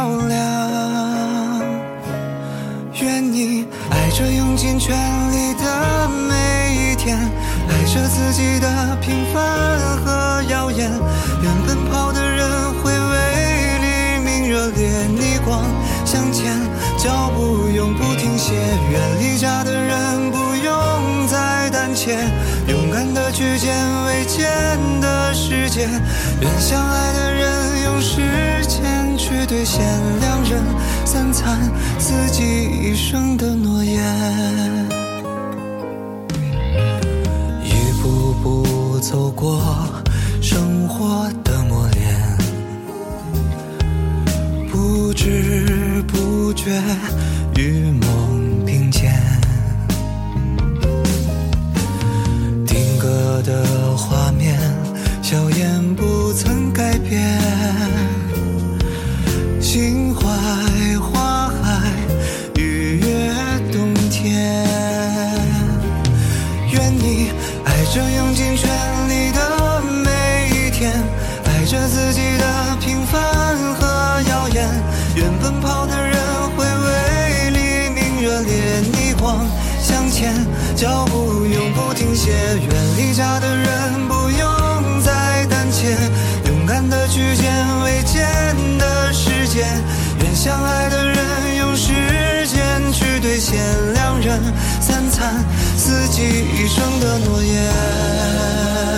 间较量。愿你爱着用尽全力的每一天，爱着自己的平凡和耀眼。愿奔跑的人会为黎明热烈逆光向前，脚步永不停歇。愿离家的人不用再胆怯，勇敢的去见未见的世界。愿相爱的人用时间去兑现两人三餐四季一生的诺言。一步步走过生活的磨练，不知不觉与梦并肩。定格的画面，笑颜不曾改变。向前，脚步永不停歇。愿离家的人不用再胆怯，勇敢的去见未见的世界。愿相爱的人用时间去兑现两人三餐四季一生的诺言。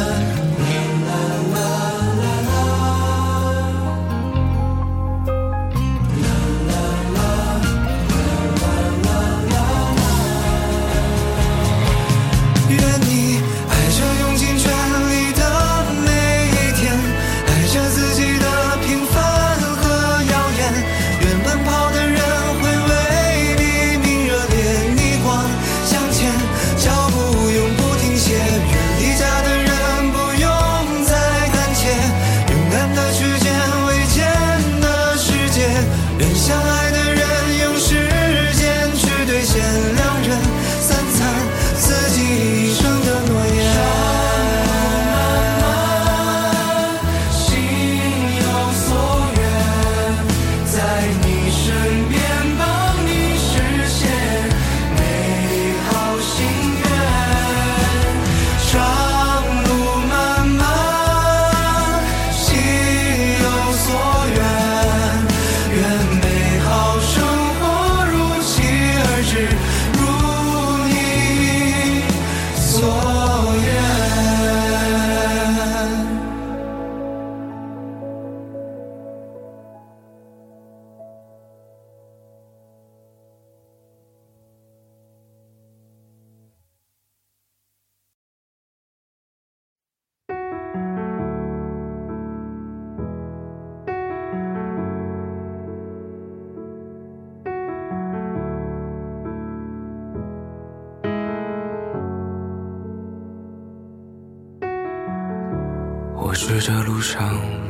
这路上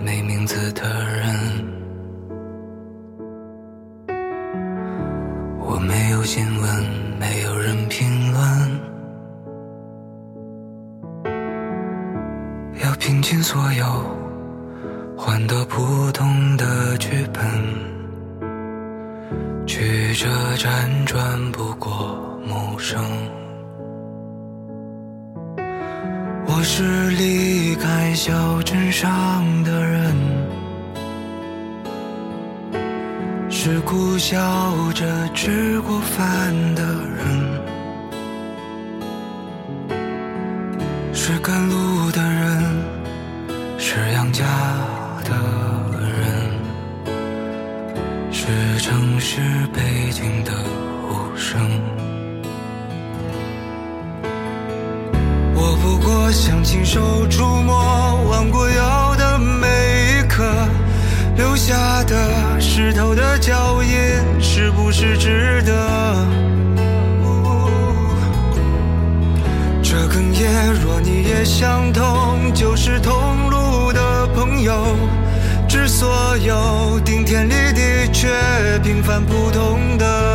没名字的人，我没有新闻，没有人评论，要拼尽所有，换得普通的剧本，曲折辗转不过陌生。我是离开小镇上的人，是苦笑着吃过饭的人，是赶路的人，是养家的人，是城市背景的无声。想亲手触摸弯过腰的每一刻。留下的湿透的脚印，是不是值得？这哽咽，若你也相同，就是同路的朋友。致所有顶天立地却平凡普通的。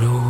你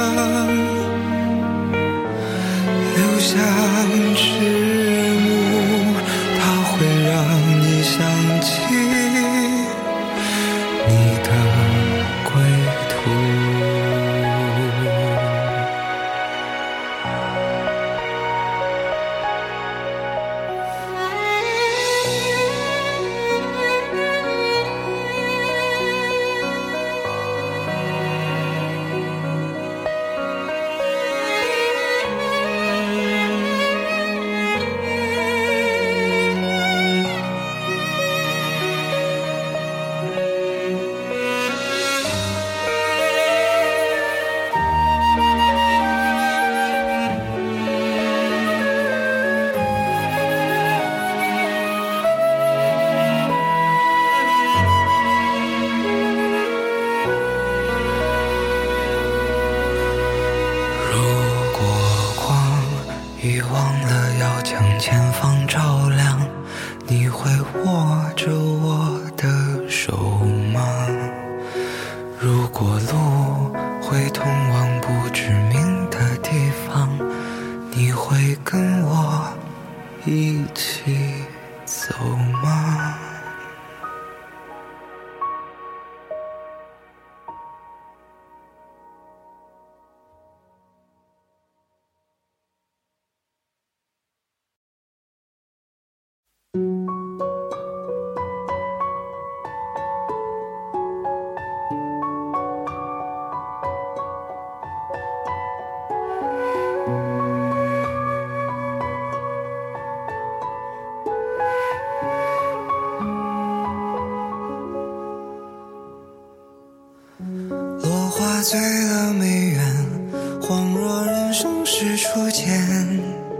You.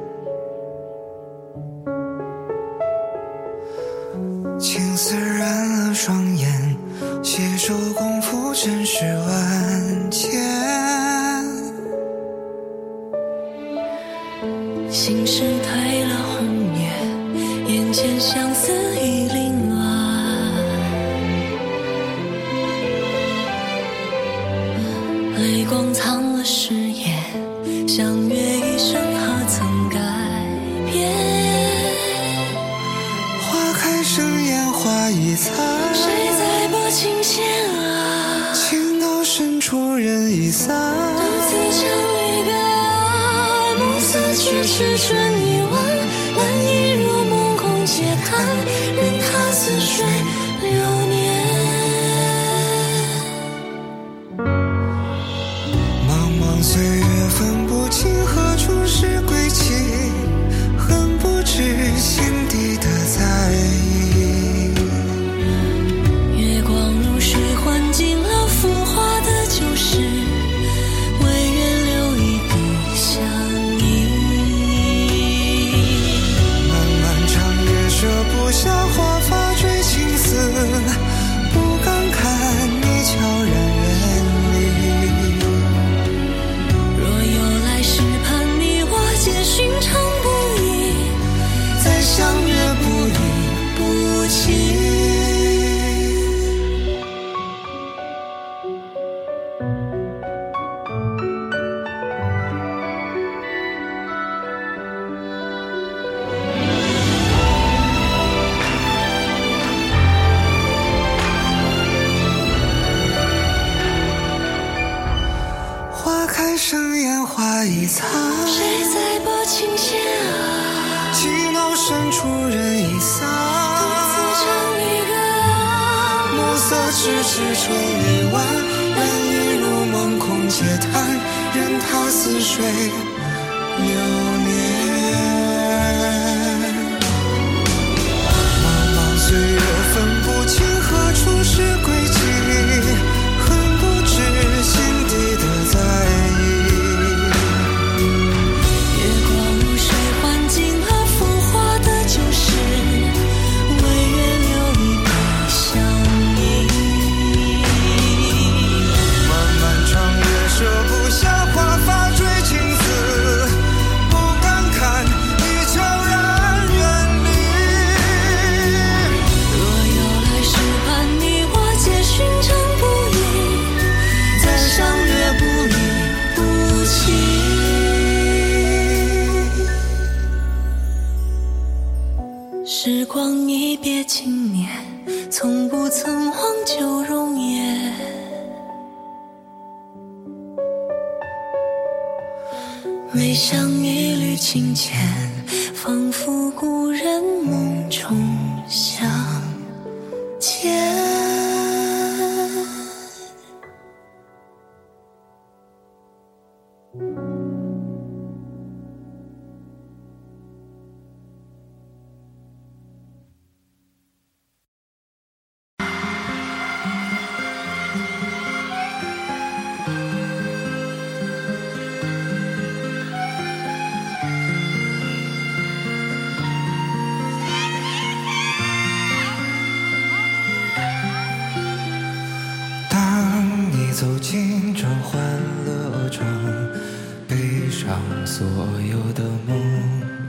所有的梦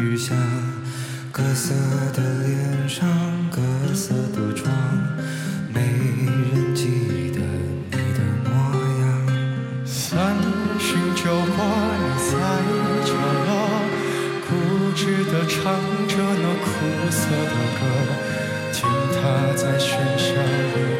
雨下，各色的脸上，各色的妆，没人记得你的模样。三巡酒过，你在角落，固执的唱着那苦涩的歌，听它在喧嚣里。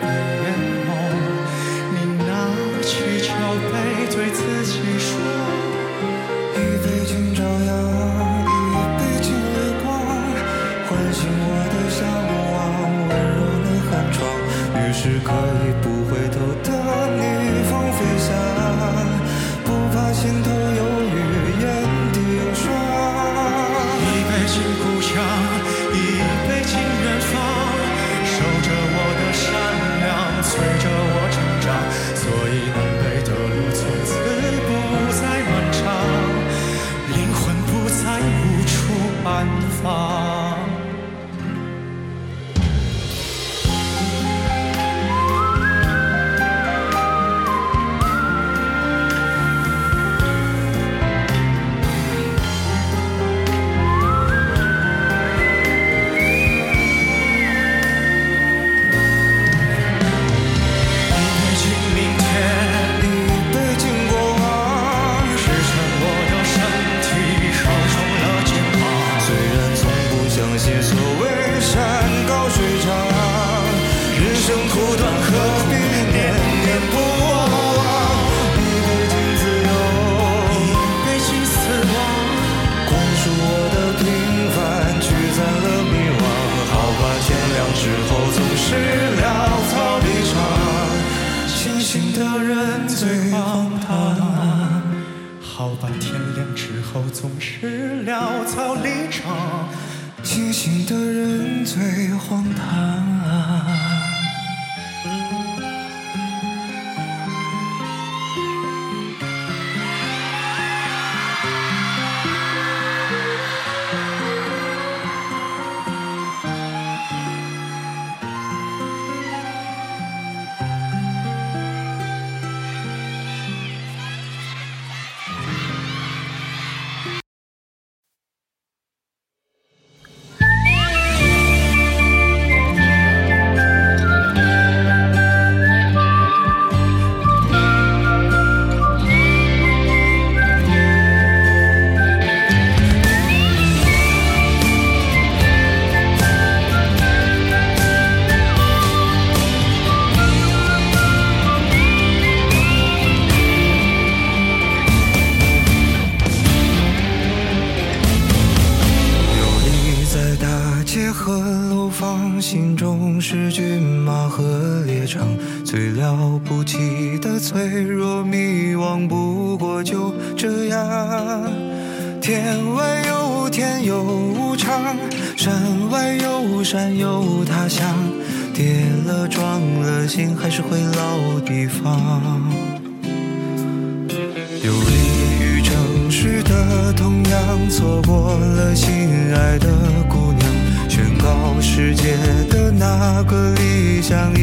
巧克力想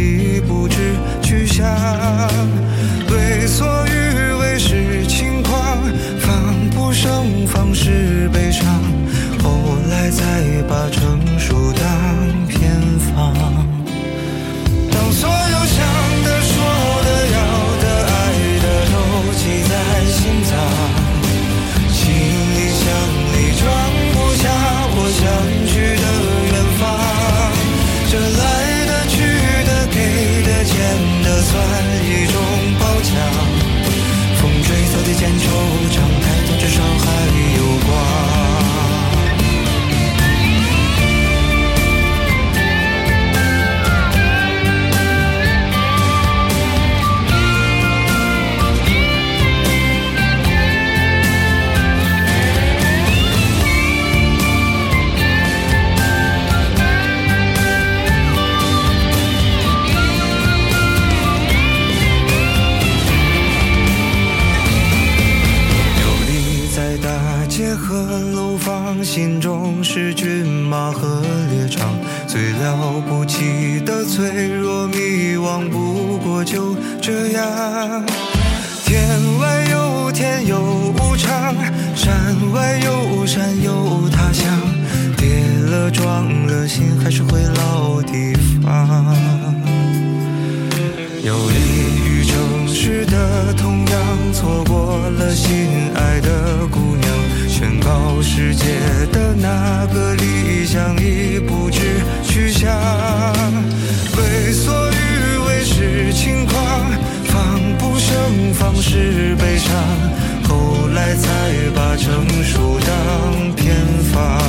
望不过就这样天外有天有无常山外有山有他乡跌了撞了心还是回老地方游离于城市的痛痒错过了心爱的姑娘宣告世界的那个理想已不知去向情况防不胜防是悲伤后来才把成熟当偏方。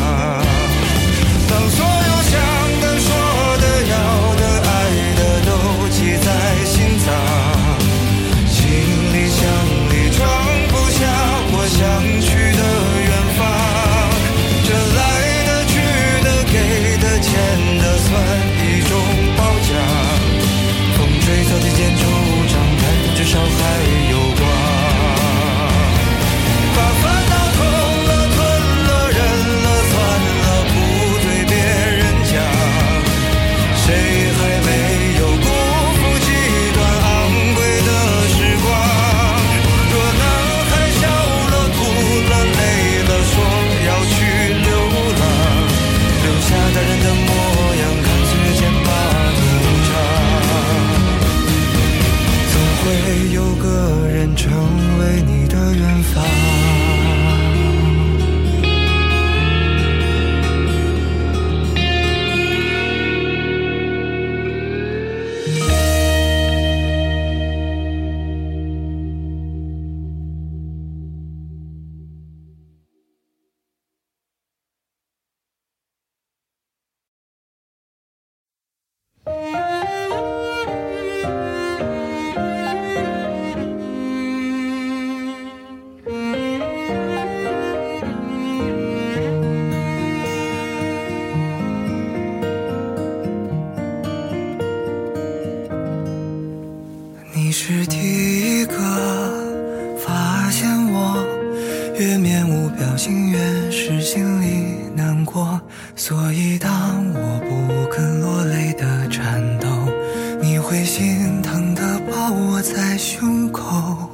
冷的抱我在胸口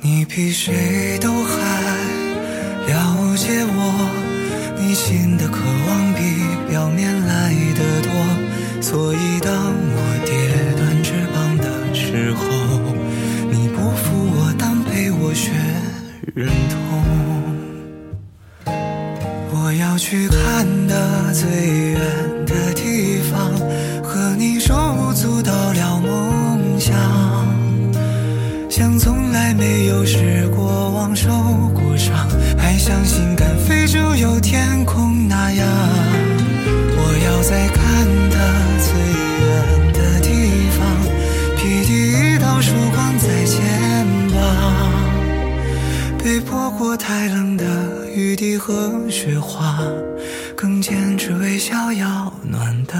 你比谁都还了解我你心的渴望比表面来得多所以当我跌断翅膀的时候你不扶我但陪我学忍痛。我要去看得最远的地方。没有失过望，受过伤，还相信敢飞就有天空那样。我要再看得最远的地方，披第一道曙光在肩膀，被泼过太冷的雨滴和雪花，更坚持微笑要暖的。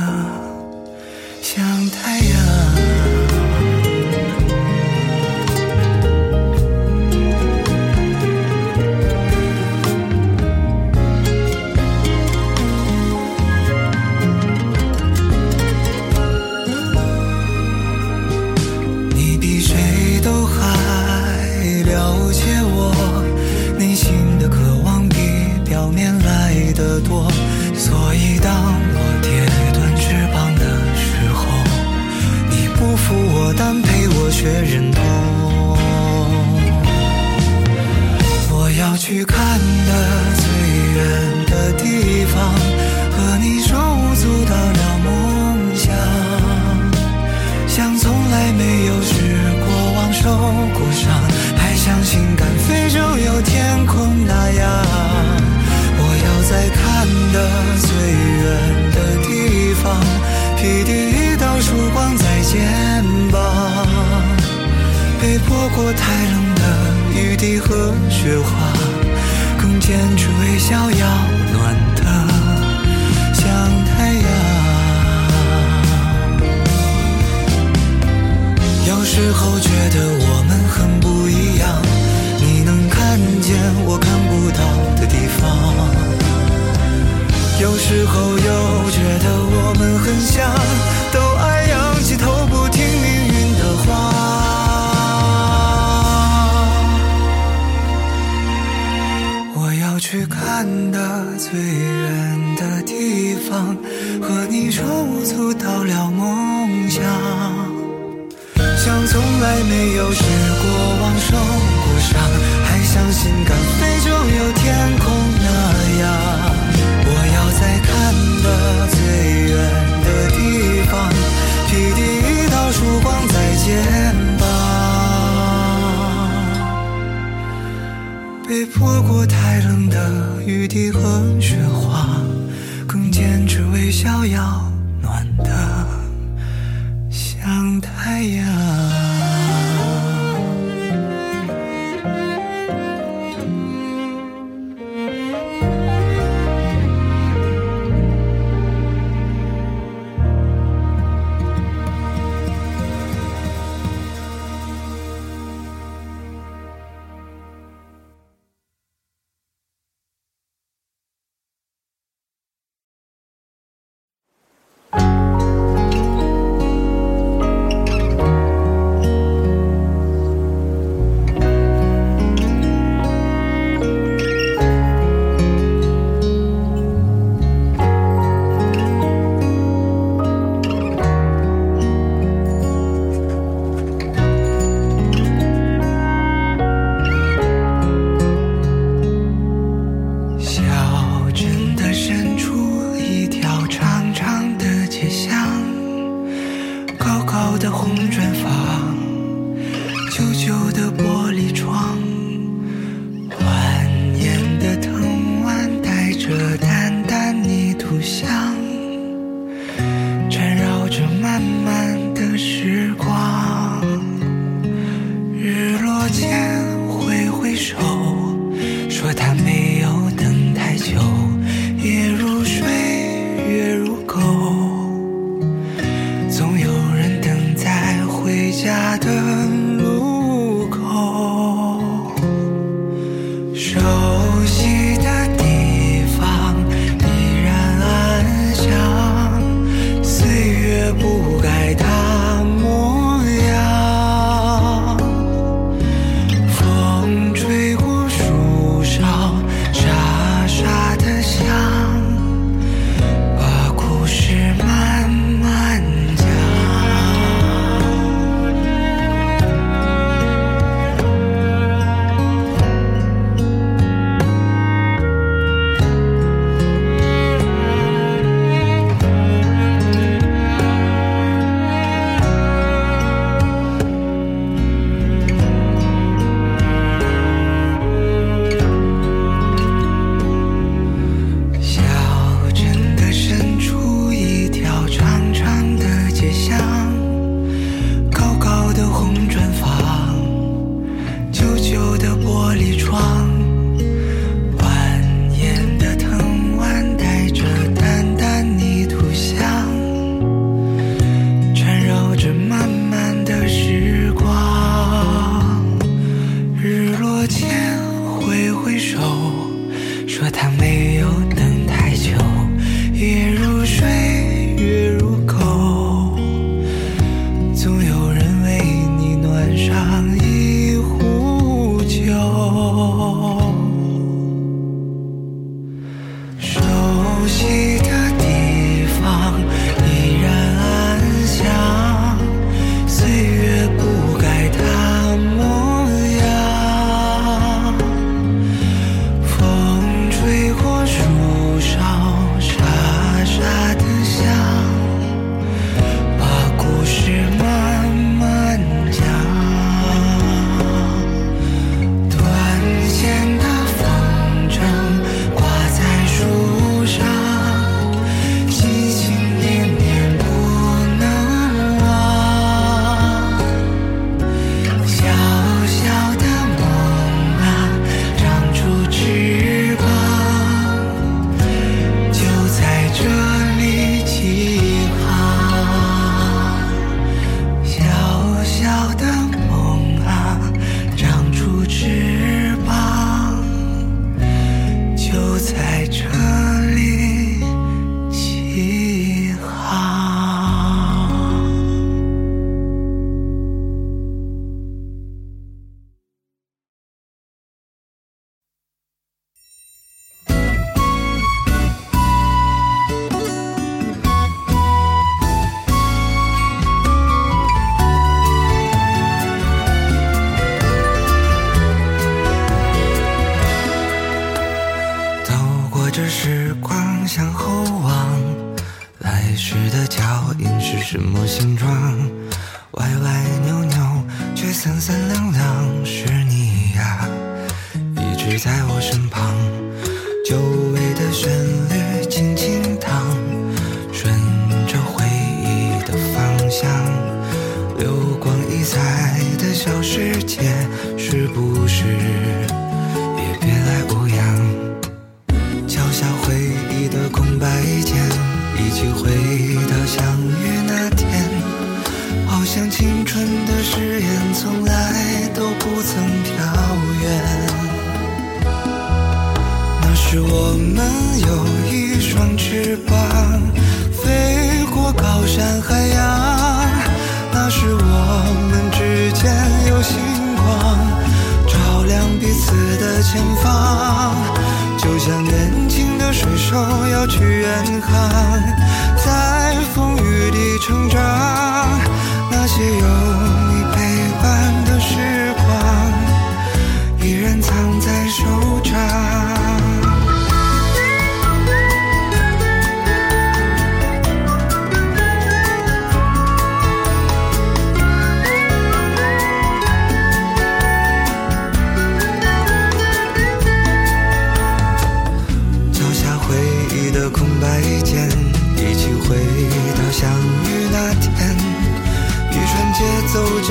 看的最远的地方，和你手足到了梦想，像从来没有失过望，受过伤，还相信敢飞就有天空那样，我要在看的最远的地方，披第一道曙光，再见。错过太冷的雨滴和雪花，更坚持微笑，要暖的。像太阳。我。手要去远航，在风雨里成长。那些有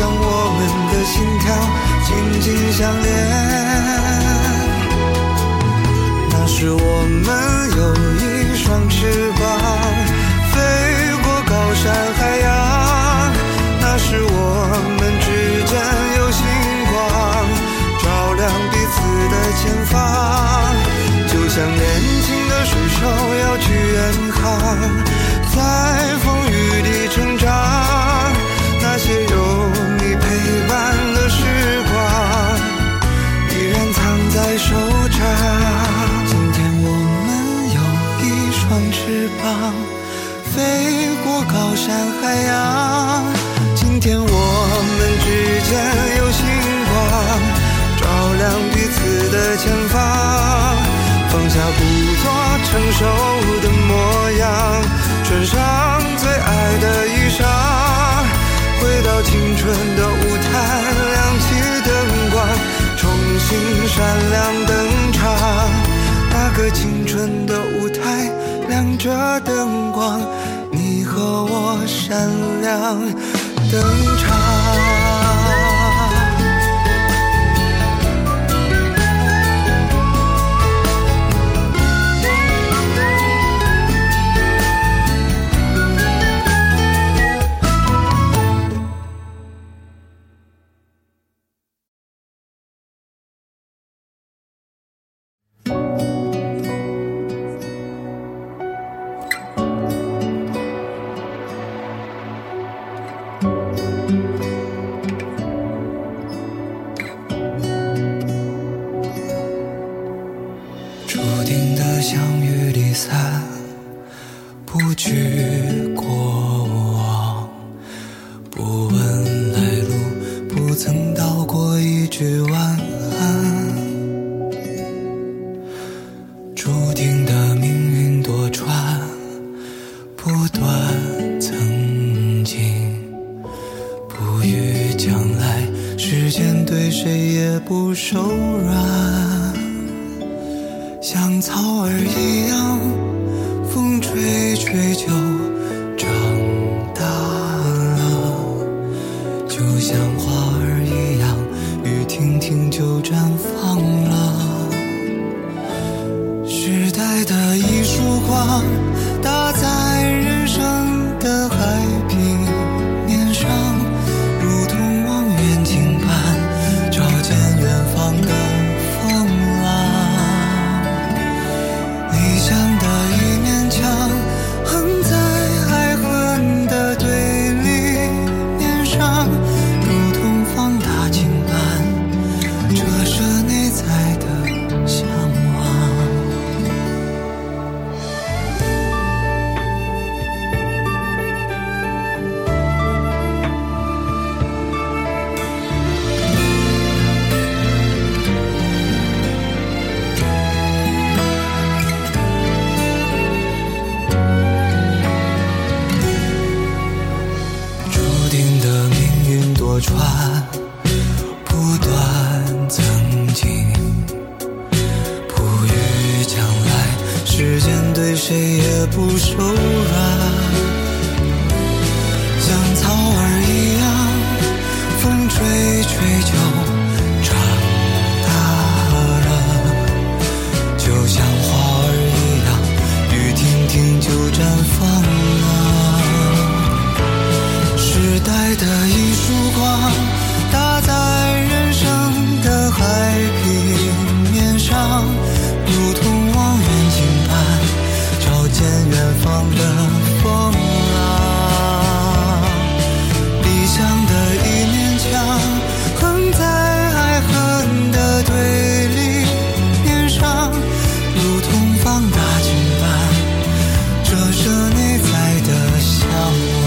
将我们的心跳紧紧相连。那时我们有一双翅膀，飞过高山海洋。那时我们之间有星光，照亮彼此的前方。就像年轻的水手要去远航，在膀，飞过高山海洋。今天我们之间有星光，照亮彼此的前方。放下故作成熟的模样，穿上最爱的衣裳，回到青春的舞台，亮起灯光，重新闪亮登场。那个青春的舞台，亮着灯光，你和我闪亮登场。不惧过往，不问来路，不曾道过一句晚折射内在的香。